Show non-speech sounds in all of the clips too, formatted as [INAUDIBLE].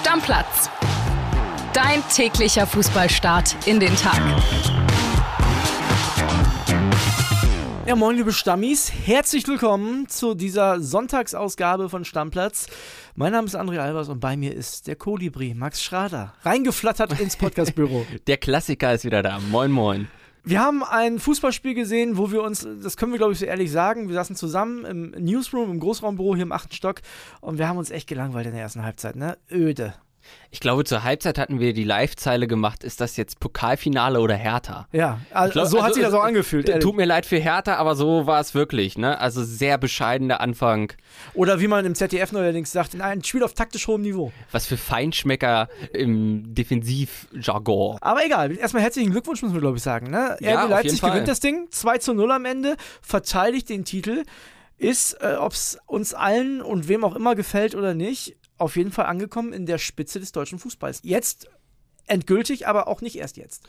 Stammplatz. Dein täglicher Fußballstart in den Tag. Ja, moin, liebe Stammis. Herzlich willkommen zu dieser Sonntagsausgabe von Stammplatz. Mein Name ist André Albers und bei mir ist der Kolibri, Max Schrader, reingeflattert ins [LAUGHS] Podcastbüro. der Klassiker ist wieder da. Moin, moin. Wir haben ein Fußballspiel gesehen, wo wir uns, das können wir glaube ich so ehrlich sagen, wir saßen zusammen im Newsroom, im Großraumbüro hier im achten Stock und wir haben uns echt gelangweilt in der ersten Halbzeit, ne? Öde. Ich glaube, zur Halbzeit hatten wir die Live-Zeile gemacht, ist das jetzt Pokalfinale oder Hertha? Ja, also, glaub, so hat also, sich das auch angefühlt. Ehrlich. Tut mir leid für Hertha, aber so war es wirklich, ne? Also sehr bescheidener Anfang. Oder wie man im ZDF neuerdings sagt, ein Spiel auf taktisch hohem Niveau. Was für Feinschmecker im Defensivjargon. Aber egal, erstmal herzlichen Glückwunsch, muss man glaube ich sagen, ne? Ja, RB Leipzig gewinnt das Ding, 2 zu 0 am Ende, verteidigt den Titel ist, äh, ob es uns allen und wem auch immer gefällt oder nicht, auf jeden Fall angekommen in der Spitze des deutschen Fußballs. Jetzt endgültig, aber auch nicht erst jetzt.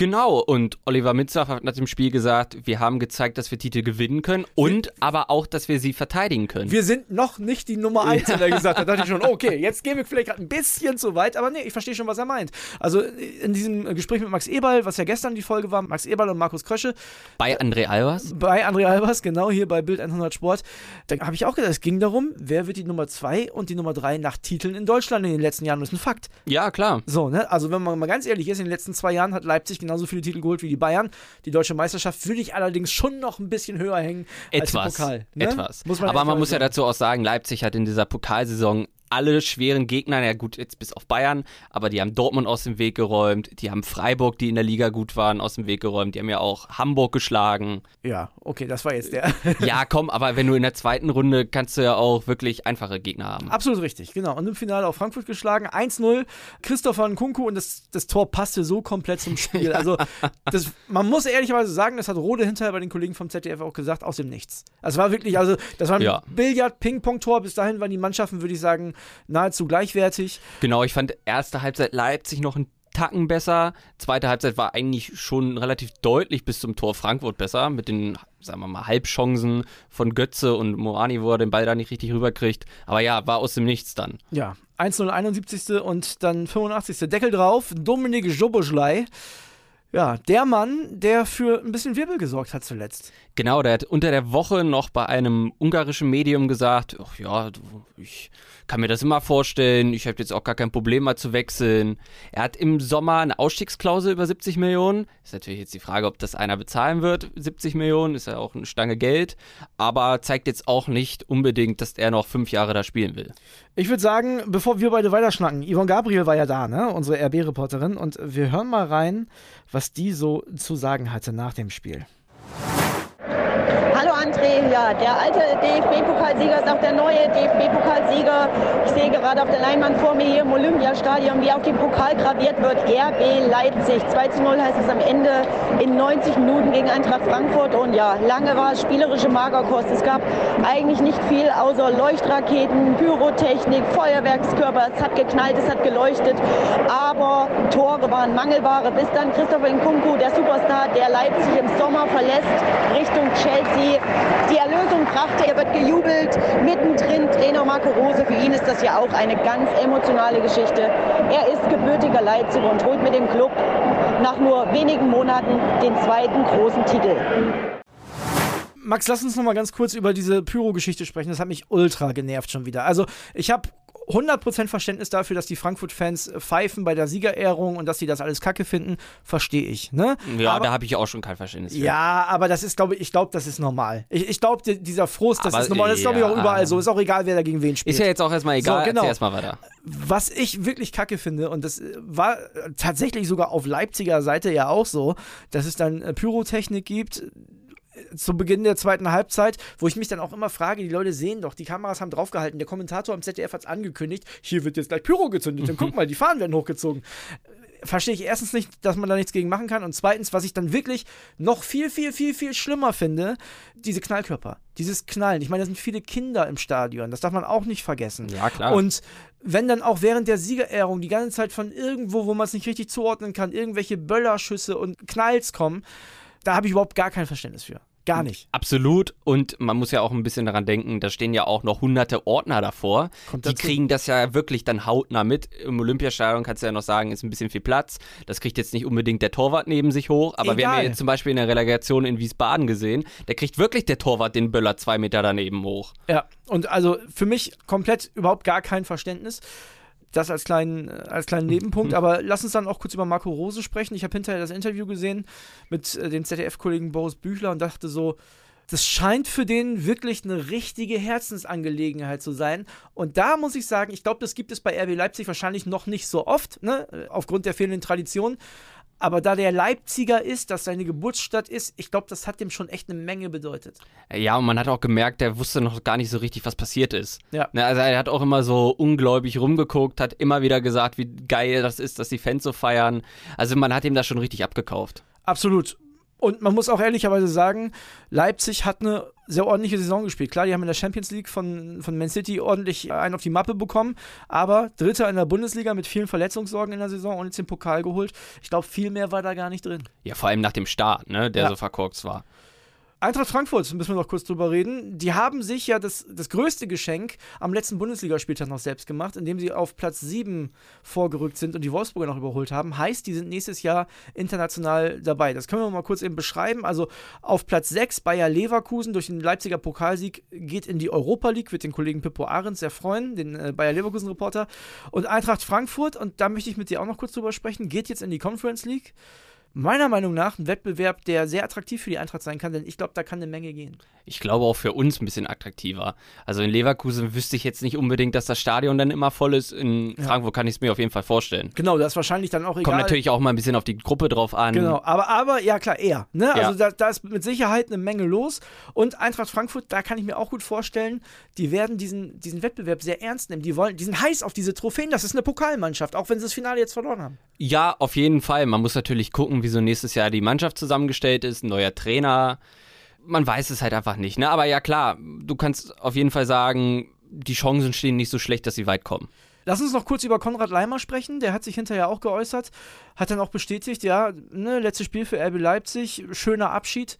Genau, und Oliver Mitzach hat nach dem Spiel gesagt, wir haben gezeigt, dass wir Titel gewinnen können und aber auch, dass wir sie verteidigen können. Wir sind noch nicht die Nummer eins, hat er gesagt. Da dachte ich schon, [LAUGHS] okay, jetzt gehen wir vielleicht gerade ein bisschen zu weit, aber nee, ich verstehe schon, was er meint. Also in diesem Gespräch mit Max Eberl, was ja gestern die Folge war, Max Eberl und Markus Krösche. Bei André Albers? Bei André Albers, genau, hier bei Bild 100 Sport. Da habe ich auch gedacht, es ging darum, wer wird die Nummer zwei und die Nummer drei nach Titeln in Deutschland in den letzten Jahren. Das ist ein Fakt. Ja, klar. So, ne? Also wenn man mal ganz ehrlich ist, in den letzten zwei Jahren hat Leipzig genauso viele Titel geholt wie die Bayern. Die deutsche Meisterschaft würde ich allerdings schon noch ein bisschen höher hängen etwas, als Pokal. Ne? Etwas. Man Aber man muss ja dazu auch sagen, Leipzig hat in dieser Pokalsaison alle schweren Gegner, ja gut, jetzt bis auf Bayern, aber die haben Dortmund aus dem Weg geräumt, die haben Freiburg, die in der Liga gut waren, aus dem Weg geräumt, die haben ja auch Hamburg geschlagen. Ja, okay, das war jetzt der. [LAUGHS] ja, komm, aber wenn du in der zweiten Runde kannst du ja auch wirklich einfache Gegner haben. Absolut richtig, genau. Und im Finale auch Frankfurt geschlagen, 1-0, Christopher Nkunku und das, das Tor passte so komplett zum Spiel. [LAUGHS] Also, das, man muss ehrlicherweise sagen, das hat Rode hinterher bei den Kollegen vom ZDF auch gesagt, aus dem Nichts. Also war wirklich, also das war ein ja. Billard-Ping-Pong-Tor, bis dahin waren die Mannschaften, würde ich sagen, nahezu gleichwertig. Genau, ich fand erste Halbzeit Leipzig noch ein Tacken besser. Zweite Halbzeit war eigentlich schon relativ deutlich bis zum Tor Frankfurt besser, mit den, sagen wir mal, Halbchancen von Götze und Morani, wo er den Ball da nicht richtig rüberkriegt. Aber ja, war aus dem Nichts dann. Ja, 1-0, 71. und dann 85. Deckel drauf, Dominik Joboschlei. Ja, der Mann, der für ein bisschen Wirbel gesorgt hat zuletzt. Genau, der hat unter der Woche noch bei einem ungarischen Medium gesagt, ach ja, ich kann mir das immer vorstellen, ich habe jetzt auch gar kein Problem mal zu wechseln. Er hat im Sommer eine Ausstiegsklausel über 70 Millionen. Ist natürlich jetzt die Frage, ob das einer bezahlen wird. 70 Millionen ist ja auch eine Stange Geld, aber zeigt jetzt auch nicht unbedingt, dass er noch fünf Jahre da spielen will. Ich würde sagen, bevor wir beide weiterschnacken, Yvonne Gabriel war ja da, ne? unsere RB-Reporterin, und wir hören mal rein, was die so zu sagen hatte nach dem Spiel. André, ja, der alte DFB-Pokalsieger ist auch der neue DFB-Pokalsieger. Ich sehe gerade auf der Leinwand vor mir hier im Olympiastadion, wie auf dem Pokal graviert wird. RB Leipzig. 2 zu 0 heißt es am Ende in 90 Minuten gegen Eintracht Frankfurt. Und ja, lange war es spielerische Magerkost. Es gab eigentlich nicht viel außer Leuchtraketen, Pyrotechnik, Feuerwerkskörper. Es hat geknallt, es hat geleuchtet. Aber Tore waren Mangelware, bis dann Christopher Nkunku, der Superstar, der Leipzig im Sommer verlässt, Richtung Chelsea die Erlösung brachte. Er wird gejubelt, mittendrin Trainer Marco Rose. Für ihn ist das ja auch eine ganz emotionale Geschichte. Er ist gebürtiger Leipziger und holt mit dem Club nach nur wenigen Monaten den zweiten großen Titel. Max, lass uns noch mal ganz kurz über diese Pyro-Geschichte sprechen. Das hat mich ultra genervt schon wieder. Also, ich habe 100% Verständnis dafür, dass die Frankfurt-Fans pfeifen bei der Siegerehrung und dass sie das alles kacke finden, verstehe ich. Ne? Ja, aber, da habe ich auch schon kein Verständnis für. Ja, aber das ist, glaube ich, ich glaube, das ist normal. Ich, ich glaube, dieser Frust, das aber, ist normal. Das ist, glaube ich, auch überall so. Ist auch egal, wer da gegen wen spielt. Ist ja jetzt auch erstmal egal. So, genau. erstmal weiter. Was ich wirklich kacke finde, und das war tatsächlich sogar auf Leipziger Seite ja auch so, dass es dann äh, Pyrotechnik gibt, zu Beginn der zweiten Halbzeit, wo ich mich dann auch immer frage, die Leute sehen doch, die Kameras haben draufgehalten, der Kommentator am ZDF hat es angekündigt, hier wird jetzt gleich Pyro gezündet und guck mal, die Fahnen werden hochgezogen. Verstehe ich erstens nicht, dass man da nichts gegen machen kann und zweitens, was ich dann wirklich noch viel, viel, viel, viel schlimmer finde, diese Knallkörper, dieses Knallen. Ich meine, da sind viele Kinder im Stadion, das darf man auch nicht vergessen. Ja, klar. Und wenn dann auch während der Siegerehrung die ganze Zeit von irgendwo, wo man es nicht richtig zuordnen kann, irgendwelche Böllerschüsse und Knalls kommen, da habe ich überhaupt gar kein Verständnis für. Gar nicht. Absolut. Und man muss ja auch ein bisschen daran denken, da stehen ja auch noch hunderte Ordner davor. Kommt die dazu. kriegen das ja wirklich dann hautnah mit. Im Olympiastadion kannst du ja noch sagen, ist ein bisschen viel Platz. Das kriegt jetzt nicht unbedingt der Torwart neben sich hoch. Aber wir haben ja Egal. jetzt zum Beispiel in der Relegation in Wiesbaden gesehen, da kriegt wirklich der Torwart den Böller zwei Meter daneben hoch. Ja, und also für mich komplett überhaupt gar kein Verständnis. Das als kleinen, äh, als kleinen Nebenpunkt. Aber lass uns dann auch kurz über Marco Rose sprechen. Ich habe hinterher das Interview gesehen mit äh, dem ZDF-Kollegen Boris Büchler und dachte so, das scheint für den wirklich eine richtige Herzensangelegenheit zu sein. Und da muss ich sagen, ich glaube, das gibt es bei RB Leipzig wahrscheinlich noch nicht so oft, ne? aufgrund der fehlenden Tradition. Aber da der Leipziger ist, dass seine Geburtsstadt ist, ich glaube, das hat dem schon echt eine Menge bedeutet. Ja, und man hat auch gemerkt, der wusste noch gar nicht so richtig, was passiert ist. Ja. Ne, also er hat auch immer so ungläubig rumgeguckt, hat immer wieder gesagt, wie geil das ist, dass die Fans so feiern. Also man hat ihm das schon richtig abgekauft. Absolut. Und man muss auch ehrlicherweise sagen, Leipzig hat eine sehr ordentliche Saison gespielt. Klar, die haben in der Champions League von, von Man City ordentlich einen auf die Mappe bekommen, aber Dritter in der Bundesliga mit vielen Verletzungssorgen in der Saison und jetzt den Pokal geholt. Ich glaube, viel mehr war da gar nicht drin. Ja, vor allem nach dem Start, ne, der Ja. so verkorkst war. Eintracht Frankfurt, müssen wir noch kurz drüber reden. Die haben sich ja das, das größte Geschenk am letzten Bundesligaspieltag noch selbst gemacht, indem sie auf Platz 7 vorgerückt sind und die Wolfsburger noch überholt haben. Heißt, die sind nächstes Jahr international dabei. Das können wir mal kurz eben beschreiben. Also auf Platz 6 Bayer Leverkusen durch den Leipziger Pokalsieg geht in die Europa League, wird den Kollegen Pippo Ahrens sehr freuen, den äh, Bayer Leverkusen Reporter. Und Eintracht Frankfurt, und da möchte ich mit dir auch noch kurz drüber sprechen, geht jetzt in die Conference League. Meiner Meinung nach ein Wettbewerb, der sehr attraktiv für die Eintracht sein kann, denn ich glaube, da kann eine Menge gehen. Ich glaube auch für uns ein bisschen attraktiver. Also in Leverkusen wüsste ich jetzt nicht unbedingt, dass das Stadion dann immer voll ist. In Frankfurt kann ich es mir auf jeden Fall vorstellen. Genau, das ist wahrscheinlich dann auch egal. Kommt natürlich auch mal ein bisschen auf die Gruppe drauf an. Genau, aber, aber ja klar, eher. Ne? Ja. Also da, da ist mit Sicherheit eine Menge los. Und Eintracht Frankfurt, da kann ich mir auch gut vorstellen, die werden diesen, diesen Wettbewerb sehr ernst nehmen. Die wollen, die sind heiß auf diese Trophäen. Das ist eine Pokalmannschaft, auch wenn sie das Finale jetzt verloren haben. Ja, auf jeden Fall. Man muss natürlich gucken, wie so nächstes Jahr die Mannschaft zusammengestellt ist, ein neuer Trainer. Man weiß es halt einfach nicht. Ne? Aber ja klar, du kannst auf jeden Fall sagen, die Chancen stehen nicht so schlecht, dass sie weit kommen. Lass uns noch kurz über Konrad Leimer sprechen. Der hat sich hinterher auch geäußert, hat dann auch bestätigt, ja, ne, letztes Spiel für RB Leipzig, schöner Abschied.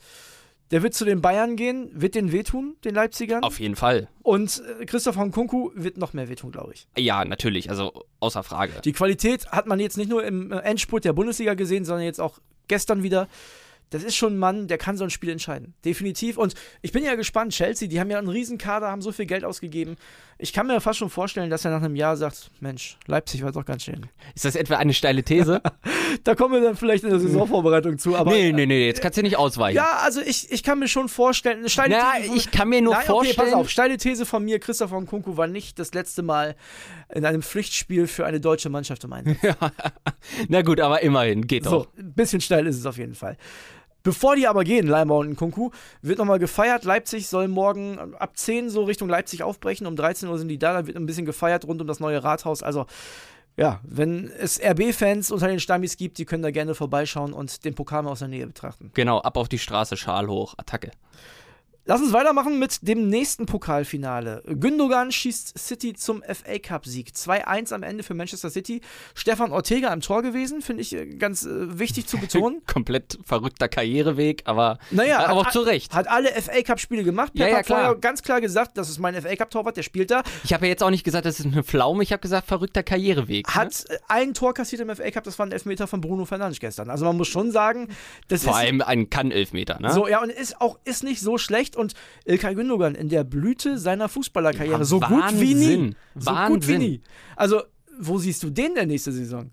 Der wird zu den Bayern gehen, wird den wehtun, den Leipzigern. Auf jeden Fall. Und äh, Christoph Nkunku wird noch mehr wehtun, glaube ich. Ja, natürlich. Also außer Frage. Die Qualität hat man jetzt nicht nur im äh, Endspurt der Bundesliga gesehen, sondern jetzt auch gestern wieder. Das ist schon ein Mann, der kann so ein Spiel entscheiden. Definitiv. Und ich bin ja gespannt, Chelsea, die haben ja einen riesen Kader, haben so viel Geld ausgegeben. Ich kann mir fast schon vorstellen, dass er nach einem Jahr sagt, Mensch, Leipzig war doch ganz schön. Ist das etwa eine steile These? [LAUGHS] Da kommen wir dann vielleicht in der Saisonvorbereitung zu, aber. nee, nee, nee, jetzt kannst du nicht ausweichen. Ja, also ich, ich kann mir schon vorstellen, eine steile Na, These. von- ich kann mir nur Nein, vorstellen. Okay, pass auf, steile These von mir, Christoph Nkunku war nicht das letzte Mal in einem Pflichtspiel für eine deutsche Mannschaft im Einsatz. [LAUGHS] Na gut, aber immerhin, geht So, doch. ein bisschen steil ist es auf jeden Fall. Bevor die aber gehen, Leimer und Kunku, wird nochmal gefeiert. Leipzig soll morgen ab 10 so Richtung Leipzig aufbrechen. Um 13 Uhr sind die da. Da wird ein bisschen gefeiert rund um das neue Rathaus. Also, ja, wenn es RB-Fans unter den Stammis gibt, die können da gerne vorbeischauen und den Pokal mal aus der Nähe betrachten. Genau, ab auf die Straße, Schal hoch, Attacke. Lass uns weitermachen mit dem nächsten Pokalfinale. Gündogan schießt City zum FA Cup-Sieg. 2-1 am Ende für Manchester City. Stefan Ortega im Tor gewesen, finde ich äh, ganz äh, wichtig zu betonen. [LAUGHS] Komplett verrückter Karriereweg, aber, Naja, aber auch hat- zu Recht. Hat alle FA Cup-Spiele gemacht. Ja, Pep ja, hat vorher klar. ganz klar gesagt, das ist mein FA Cup-Torwart, der spielt da. Ich habe ja jetzt auch nicht gesagt, das ist eine Pflaume, ich habe gesagt, verrückter Karriereweg. ne? Hat äh, ein Tor kassiert im FA Cup, das war ein Elfmeter von Bruno Fernandes gestern. Also man muss schon sagen, das Vor ist allem ein Kann-Elfmeter, ne? so, ja, und ist auch ist nicht so schlecht. Und Ilkay Gündogan in der Blüte seiner Fußballerkarriere, Ja, so gut wie nie. Wahnsinn. So gut wie Wahnsinn. nie. Also, wo siehst du den der nächste Saison?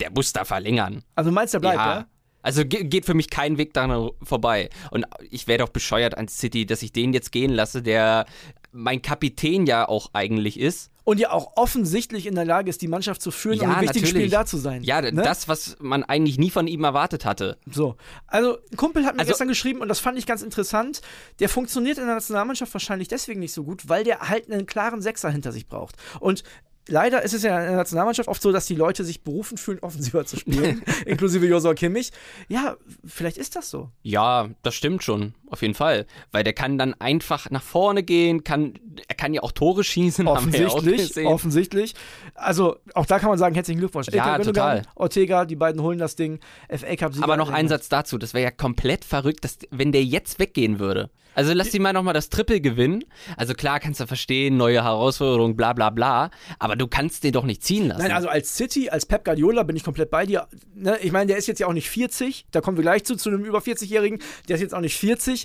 Der muss da verlängern. Also meinst du, der bleibt, ja? ja. Also ge geht für mich kein Weg daran vorbei. Und ich wäre doch bescheuert an City, dass ich den jetzt gehen lasse, der mein Kapitän ja auch eigentlich ist. Und ja auch offensichtlich in der Lage ist, die Mannschaft zu führen Ja, und in wichtigen natürlich. Spielen da zu sein. Ja, ne? das, was man eigentlich nie von ihm erwartet hatte. So, also ein Kumpel hat mir Also- gestern geschrieben und das fand ich ganz interessant. Der funktioniert in der Nationalmannschaft wahrscheinlich deswegen nicht so gut, weil der halt einen klaren Sechser hinter sich braucht. Und leider ist es ja in der Nationalmannschaft oft so, dass die Leute sich berufen fühlen, offensiver zu spielen, [LAUGHS] inklusive Josua Kimmich. Ja, vielleicht ist das so. Ja, das stimmt schon, auf jeden Fall. Weil der kann dann einfach nach vorne gehen, kann, er kann ja auch Tore schießen, wir ja Offensichtlich, offensichtlich. Also auch da kann man sagen, herzlichen Glückwunsch. Ja, Gündogan, total. Ortega, die beiden holen das Ding. FA Cup Sieger. Aber noch ein Satz dazu, das wäre ja komplett verrückt, dass, wenn der jetzt weggehen würde. Also lass die mal nochmal das Triple gewinnen. Also klar kannst du verstehen, neue Herausforderung, bla bla bla, aber du kannst den doch nicht ziehen lassen. Nein, also als City, als Pep Guardiola bin ich komplett bei dir. Ne, ich meine, der ist jetzt ja auch nicht 40, da kommen wir gleich zu, zu einem über 40-Jährigen, der ist jetzt auch nicht 40.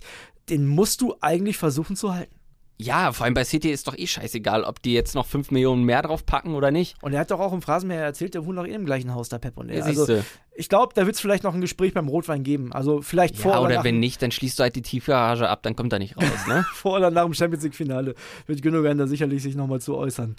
Den musst du eigentlich versuchen zu halten. ja, vor allem bei City ist doch eh scheißegal, ob die jetzt noch 5 Millionen mehr drauf packen oder nicht. Und er hat doch auch im Phrasenmäher erzählt, der wohnt noch eh im gleichen Haus, der Pep und er. Ja, Also, siehste. Ich glaube, da wird es vielleicht noch ein Gespräch beim Rotwein geben. Also vielleicht vor Ja, oder nach, wenn nicht, dann schließt du halt die Tiefgarage ab, dann kommt er nicht raus, [LAUGHS] ne? vor oder nach dem Champions League-Finale wird Gündogan da sicherlich sich nochmal zu äußern.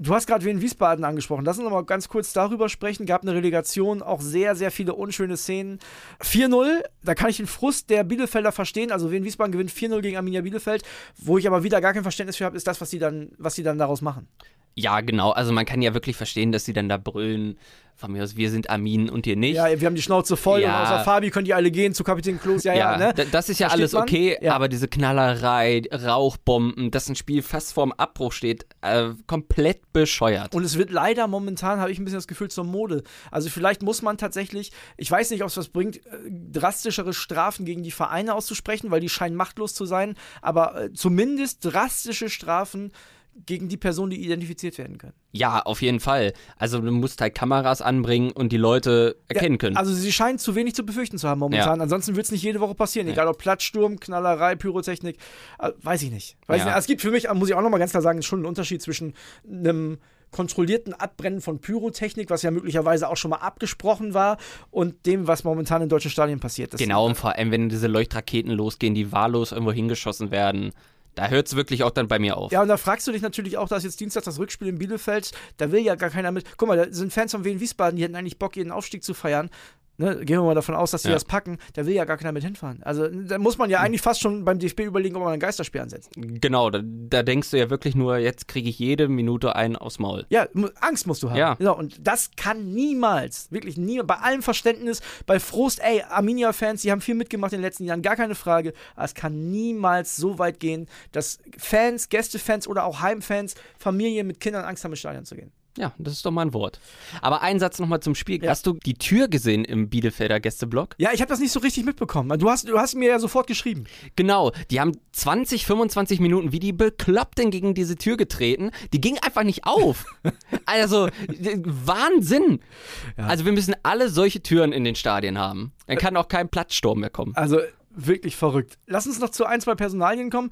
Du hast gerade Wien Wiesbaden angesprochen. Lass uns noch mal ganz kurz darüber sprechen. Gab eine Relegation, auch sehr, sehr viele unschöne Szenen. 4-0, da kann ich den Frust der Bielefelder verstehen. Also Wien Wiesbaden gewinnt 4-0 gegen Arminia Bielefeld. Wo ich aber wieder gar kein Verständnis für habe, ist das, was sie dann, was sie dann daraus machen. Ja, genau. Also man kann ja wirklich verstehen, dass sie dann da brüllen. Von mir aus, wir sind Armin und ihr nicht. Ja, wir haben die Schnauze voll Ja. und außer Fabi können die alle gehen zu Kapitän Klos. Ja, ja, ne? d- das ist ja Versteht alles okay, Ja. aber diese Knallerei, Rauchbomben, dass ein Spiel fast vorm Abbruch steht, äh, komplett bescheuert. Und es wird leider momentan, habe ich ein bisschen das Gefühl, zur Mode. Also vielleicht muss man tatsächlich, ich weiß nicht, ob es was bringt, äh, drastischere Strafen gegen die Vereine auszusprechen, weil die scheinen machtlos zu sein, aber äh, zumindest drastische Strafen gegen die Personen, die identifiziert werden können. ja, auf jeden Fall. Also du musst halt Kameras anbringen und die Leute erkennen können. Also sie scheinen zu wenig zu befürchten zu haben momentan. Ansonsten wird es nicht jede Woche passieren. Egal ob Platzsturm, Knallerei, Pyrotechnik, äh, weiß ich nicht. Weiß Ja. ich nicht. Also es gibt für mich, muss ich auch nochmal ganz klar sagen, schon einen Unterschied zwischen einem kontrollierten Abbrennen von Pyrotechnik, was ja möglicherweise auch schon mal abgesprochen war, und dem, was momentan in deutschen Stadien passiert. Das genau, und vor allem, wenn diese Leuchtraketen losgehen, die wahllos irgendwo hingeschossen werden, da hört es wirklich auch dann bei mir auf. Ja, und da fragst du dich natürlich auch, dass jetzt Dienstag das Rückspiel in Bielefeld, da will ja gar keiner mit. Guck mal, da sind Fans von Wien Wiesbaden, die hätten eigentlich Bock, ihren Aufstieg zu feiern. Ne, gehen wir mal davon aus, dass die Ja. das packen. Da will ja gar keiner mit hinfahren. Also da muss man ja eigentlich fast schon beim DFB überlegen, ob man ein Geisterspiel ansetzt. Genau, da, da denkst du ja wirklich nur, jetzt kriege ich jede Minute einen aufs Maul. Ja, Angst musst du haben. Ja. So, und das kann niemals, wirklich nie, bei allem Verständnis, bei Frust, ey, Arminia-Fans, die haben viel mitgemacht in den letzten Jahren, gar keine Frage, aber es kann niemals so weit gehen, dass Fans, Gästefans oder auch Heimfans, Familien mit Kindern Angst haben, ins Stadion zu gehen. Ja, das ist doch mal ein Wort. Aber ein Satz nochmal zum Spiel. Ja. Hast du die Tür gesehen im Bielefelder Gästeblock? Ja, ich habe das nicht so richtig mitbekommen. Du hast, du hast mir ja sofort geschrieben. Genau, die haben 20, 25 Minuten wie die Bekloppten gegen diese Tür getreten. Die ging einfach nicht auf. [LAUGHS] also, d- Wahnsinn. Also, wir müssen alle solche Türen in den Stadien haben. Dann kann auch kein Platzsturm mehr kommen. Also wirklich verrückt. Lass uns noch zu ein, zwei Personalien kommen.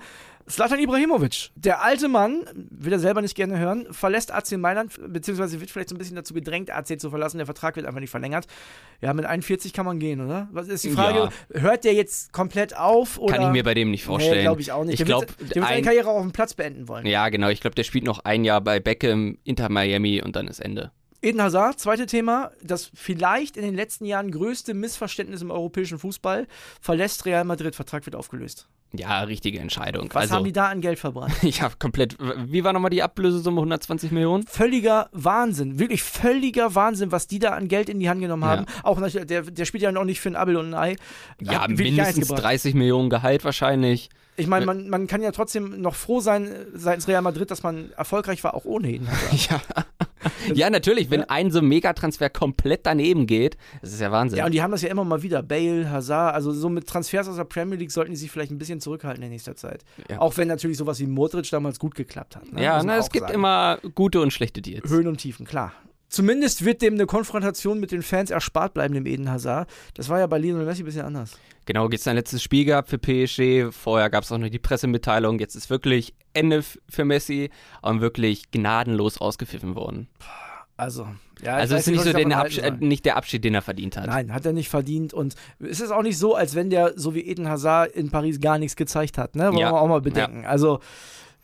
Slatan Ibrahimovic, der alte Mann, will er selber nicht gerne hören, verlässt AC Mailand, beziehungsweise wird vielleicht so ein bisschen dazu gedrängt, AC zu verlassen. Der Vertrag wird einfach nicht verlängert. Ja, mit 41 kann man gehen, oder? Was ist die Frage? Hört der jetzt komplett auf? Oder? Kann ich mir bei dem nicht vorstellen. Nee, glaube ich auch nicht. Ich der wird, glaube, der wird seine ein, Karriere auch auf dem Platz beenden wollen. ja, genau. Ich glaube, der spielt noch ein Jahr bei Beckham, Inter Miami und dann ist Ende. Eden Hazard, zweite Thema, das vielleicht in den letzten Jahren größte Missverständnis im europäischen Fußball, verlässt Real Madrid, Vertrag wird aufgelöst. Ja, richtige Entscheidung. Was also, haben die da an Geld verbrannt? [LAUGHS] Ja, komplett. Wie war nochmal die Ablösesumme? 120 Millionen? völliger Wahnsinn, wirklich völliger Wahnsinn, was die da an Geld in die Hand genommen haben. Auch natürlich, der, der spielt ja noch nicht für ein Abel und ein Ei. Ja, nichts mindestens gebracht. 30 Millionen Gehalt wahrscheinlich. Ich meine, man, man kann ja trotzdem noch froh sein äh, seitens Real Madrid, dass man erfolgreich war, auch ohne ihn. [LAUGHS] Ja. Ja, natürlich, wenn ein so Megatransfer komplett daneben geht, das ist ja Wahnsinn. Ja, und die haben das ja immer mal wieder. Bale, Hazard, also so mit Transfers aus der Premier League sollten die sich vielleicht ein bisschen zurückhalten in nächster Zeit. Ja. Auch wenn natürlich sowas wie Modric damals gut geklappt hat. Ne? ja, na, es auch gibt sagen. immer gute und schlechte Deals. Höhen und Tiefen, klar. Zumindest wird dem eine Konfrontation mit den Fans erspart bleiben, dem Eden Hazard. Das war ja bei Lionel Messi ein bisschen anders. Genau, jetzt ein letztes Spiel gehabt für PSG. Vorher gab es auch noch die Pressemitteilung. Jetzt ist wirklich Ende für Messi und wirklich gnadenlos ausgepfiffen worden. Also, ja, Also es ist nicht, so ich den davon Absch halten äh, nicht der Abschied, den er verdient hat. Nein, hat er nicht verdient. Und es ist auch nicht so, als wenn der, so wie Eden Hazard in Paris gar nichts gezeigt hat. Ne? Wollen Ja. wir auch mal bedenken. Also,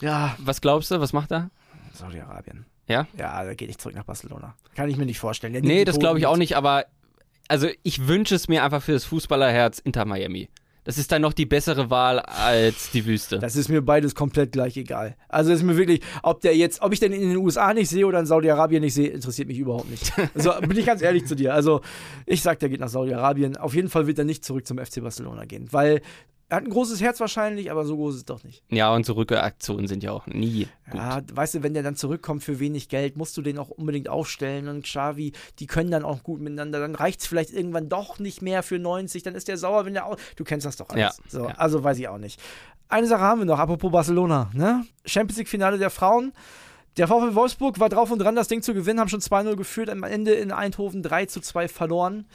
ja, Was glaubst du, was macht er? Saudi-Arabien. Ja? Ja, der geht nicht zurück nach Barcelona. Kann ich mir nicht vorstellen. Der Nee, das glaube ich auch nicht, aber also ich wünsche es mir einfach für das Fußballerherz Inter Miami. Das ist dann noch die bessere Wahl als die Wüste. Das ist mir beides komplett gleich egal. Also ist mir wirklich, ob der jetzt, ob ich den in den USA nicht sehe oder in Saudi-Arabien nicht sehe, interessiert mich überhaupt nicht. [LAUGHS] Also bin ich ganz ehrlich zu dir. Also ich sag, der geht nach Saudi-Arabien. Auf jeden Fall wird er nicht zurück zum FC Barcelona gehen, weil hat ein großes Herz wahrscheinlich, aber so groß ist es doch nicht. Ja, und so Rückaktionen sind ja auch nie gut. Ja, weißt du, wenn der dann zurückkommt für wenig Geld, musst du den auch unbedingt aufstellen. Und Xavi, die können dann auch gut miteinander. Dann reicht es vielleicht irgendwann doch nicht mehr für 90. Dann ist der sauer, wenn der auch. Du kennst das doch alles. Ja, so, ja. Also weiß ich auch nicht. Eine Sache haben wir noch, apropos Barcelona. Ne? Champions League-Finale der Frauen. Der VfL Wolfsburg war drauf und dran, das Ding zu gewinnen, haben schon 2-0 geführt, am Ende in Eindhoven 3 zu 2 verloren.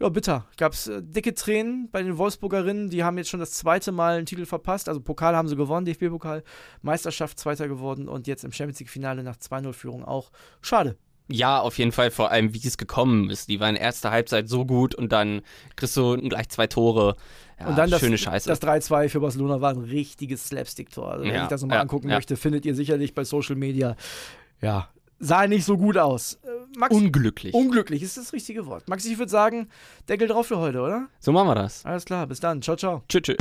Ja, bitter. Gab es äh, dicke Tränen bei den Wolfsburgerinnen. Die haben jetzt schon das zweite Mal einen Titel verpasst. Also Pokal haben sie gewonnen, DFB-Pokal, Meisterschaft Zweiter geworden und jetzt im Champions League-Finale nach 2-0-Führung auch. Schade. Ja, auf jeden Fall, vor allem wie es gekommen ist. Die waren erste Halbzeit so gut und dann kriegst du gleich zwei Tore. Ja, und dann das, schöne Scheiße. das 3-2 für Barcelona war ein richtiges Slapstick-Tor. Also, wenn Ja, ich das nochmal ja, angucken möchte, findet ihr sicherlich bei Social Media. Ja, sah nicht so gut aus. Max, Unglücklich. unglücklich ist das richtige Wort. Max, ich würde sagen, Deckel drauf für heute, oder? so machen wir das. Alles klar, bis dann. Ciao, ciao. Tschüss. tschüss.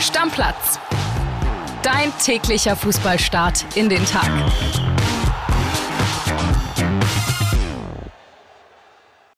Stammplatz. Dein täglicher Fußballstart in den Tag.